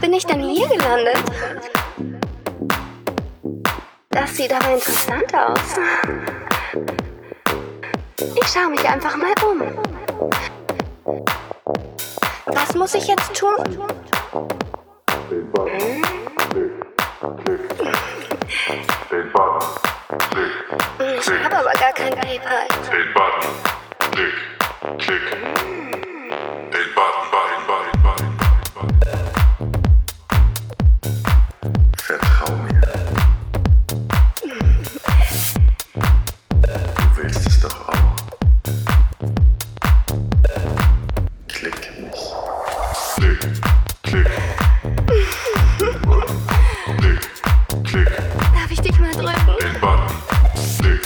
bin ich denn hier gelandet? Das sieht aber interessant aus. Ich schaue mich einfach mal um. Was muss ich jetzt tun? Den Button. Klick. Klick. Den Button. Klick. Ich habe aber gar keinen PayPal. Den Button.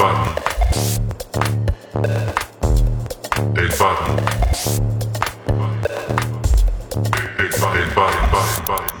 Button. Big body. Big body.